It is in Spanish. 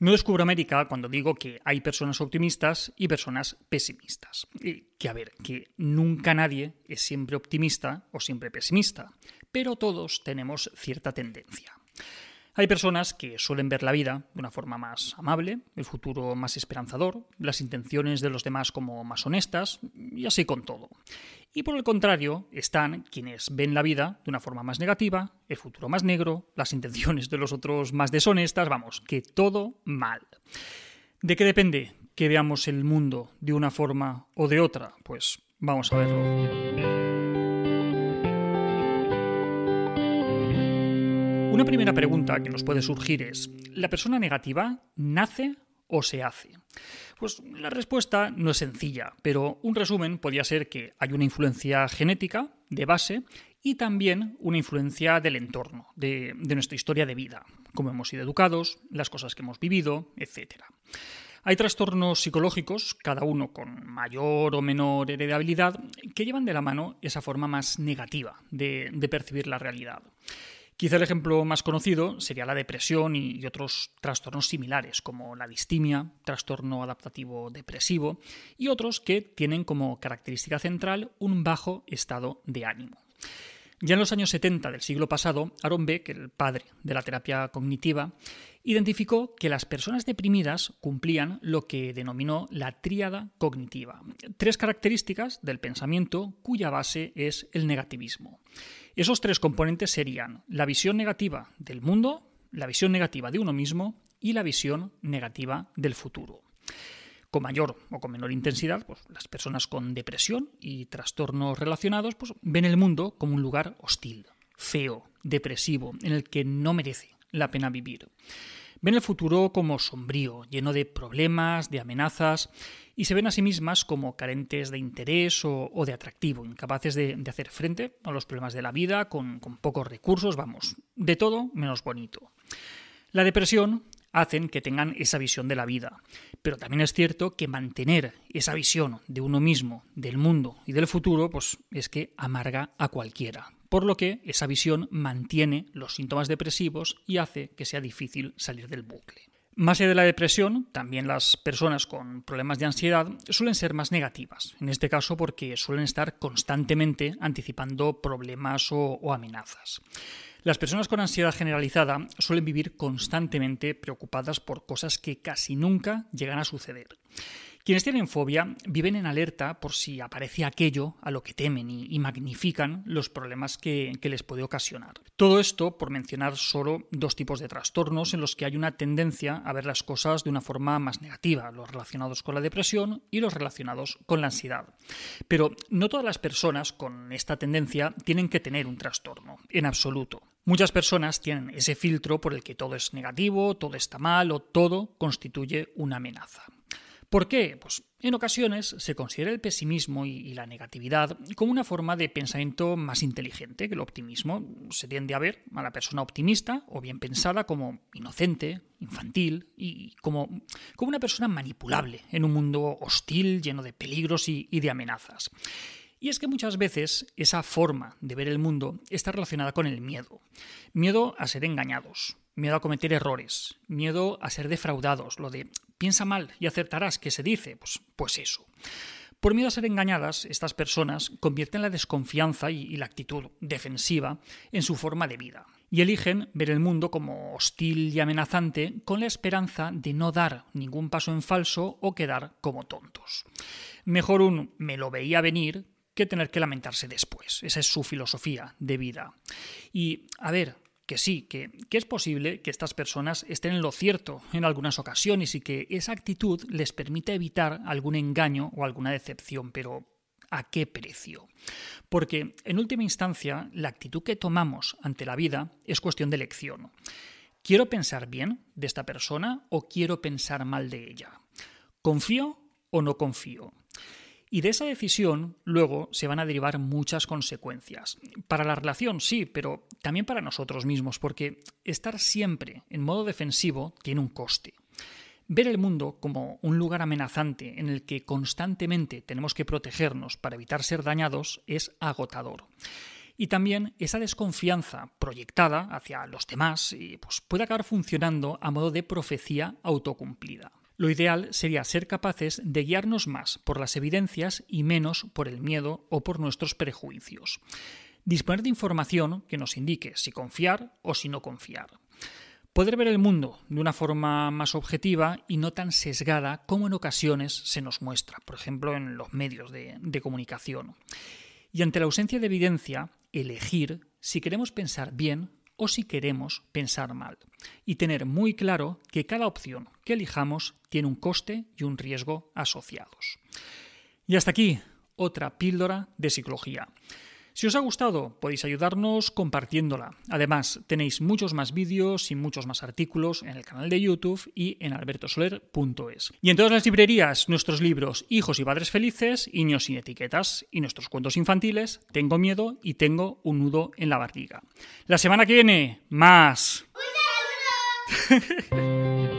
No descubro América cuando digo que hay personas optimistas y personas pesimistas. que a ver, que nunca nadie es siempre optimista o siempre pesimista, pero todos tenemos cierta tendencia. Hay personas que suelen ver la vida de una forma más amable, el futuro más esperanzador, las intenciones de los demás como más honestas, y así con todo. Y por el contrario, están quienes ven la vida de una forma más negativa, el futuro más negro, las intenciones de los otros más deshonestas, vamos, que todo mal. ¿De qué depende que veamos el mundo de una forma o de otra? Pues vamos a verlo. Una primera pregunta que nos puede surgir es, ¿la persona negativa nace o se hace? Pues la respuesta no es sencilla, pero un resumen podría ser que hay una influencia genética de base y también una influencia del entorno, de, nuestra historia de vida, cómo hemos sido educados, las cosas que hemos vivido, etc. Hay trastornos psicológicos, cada uno con mayor o menor heredabilidad, que llevan de la mano esa forma más negativa de percibir la realidad. Quizá el ejemplo más conocido sería la depresión y otros trastornos similares, como la distimia, trastorno adaptativo depresivo, y otros que tienen como característica central un bajo estado de ánimo. Ya en los años 70 del siglo pasado, Aaron Beck, el padre de la terapia cognitiva, identificó que las personas deprimidas cumplían lo que denominó la tríada cognitiva, tres características del pensamiento cuya base es el negativismo. Esos tres componentes serían la visión negativa del mundo, la visión negativa de uno mismo y la visión negativa del futuro. Con mayor o con menor intensidad, pues, las personas con depresión y trastornos relacionados pues, ven el mundo como un lugar hostil, feo, depresivo, en el que no merece la pena vivir. Ven el futuro como sombrío, lleno de problemas, de amenazas, y se ven a sí mismas como carentes de interés o, de atractivo, incapaces de, hacer frente a los problemas de la vida, con, con pocos recursos, vamos, de todo menos bonito. La depresión hacen que tengan esa visión de la vida. Pero también es cierto que mantener esa visión de uno mismo, del mundo y del futuro, pues es que amarga a cualquiera por lo que esa visión mantiene los síntomas depresivos y hace que sea difícil salir del bucle. Más allá de la depresión, también las personas con problemas de ansiedad suelen ser más negativas, en este caso porque suelen estar constantemente anticipando problemas o, amenazas. Las personas con ansiedad generalizada suelen vivir constantemente preocupadas por cosas que casi nunca llegan a suceder. Quienes tienen fobia viven en alerta por si aparece aquello a lo que temen y, magnifican los problemas que, les puede ocasionar. Todo esto por mencionar solo dos tipos de trastornos en los que hay una tendencia a ver las cosas de una forma más negativa, los relacionados con la depresión y los relacionados con la ansiedad. Pero no todas las personas con esta tendencia tienen que tener un trastorno, en absoluto. Muchas personas tienen ese filtro por el que todo es negativo, todo está mal o todo constituye una amenaza. ¿Por qué? Pues en ocasiones se considera el pesimismo y, la negatividad como una forma de pensamiento más inteligente que el optimismo. Se tiende a ver a la persona optimista o bien pensada como inocente, infantil y como, como una persona manipulable en un mundo hostil, lleno de peligros y de amenazas. Y es que muchas veces esa forma de ver el mundo está relacionada con el miedo. Miedo a ser engañados, miedo a cometer errores, miedo a ser defraudados, lo de piensa mal y acertarás, ¿qué se dice? Pues, pues eso. Por miedo a ser engañadas, estas personas convierten la desconfianza y, la actitud defensiva en su forma de vida y eligen ver el mundo como hostil y amenazante con la esperanza de no dar ningún paso en falso o quedar como tontos. Mejor un me lo veía venir que tener que lamentarse después. Esa es su filosofía de vida. Y, a ver, que sí, que, es posible que estas personas estén en lo cierto en algunas ocasiones y que esa actitud les permita evitar algún engaño o alguna decepción, pero ¿a qué precio? Porque, en última instancia, la actitud que tomamos ante la vida es cuestión de elección. ¿Quiero pensar bien de esta persona o quiero pensar mal de ella? ¿Confío o no confío? Y de esa decisión luego se van a derivar muchas consecuencias. Para la relación sí, pero también para nosotros mismos, porque estar siempre en modo defensivo tiene un coste. Ver el mundo como un lugar amenazante en el que constantemente tenemos que protegernos para evitar ser dañados es agotador. Y también esa desconfianza proyectada hacia los demás pues, puede acabar funcionando a modo de profecía autocumplida. Lo ideal sería ser capaces de guiarnos más por las evidencias y menos por el miedo o por nuestros prejuicios. Disponer de información que nos indique si confiar o si no confiar. Poder ver el mundo de una forma más objetiva y no tan sesgada como en ocasiones se nos muestra, por ejemplo en los medios de, comunicación. Y ante la ausencia de evidencia, elegir si queremos pensar bien o si queremos pensar mal. Y tener muy claro que cada opción que elijamos tiene un coste y un riesgo asociados. Y hasta aquí otra píldora de psicología. Si os ha gustado, podéis ayudarnos compartiéndola. Además, tenéis muchos más vídeos y muchos más artículos en el canal de YouTube y en albertosoler.es. Y en todas las librerías, nuestros libros Hijos y Padres Felices, Niños sin Etiquetas y nuestros cuentos infantiles, Tengo miedo y tengo un nudo en la barriga. La semana que viene, más.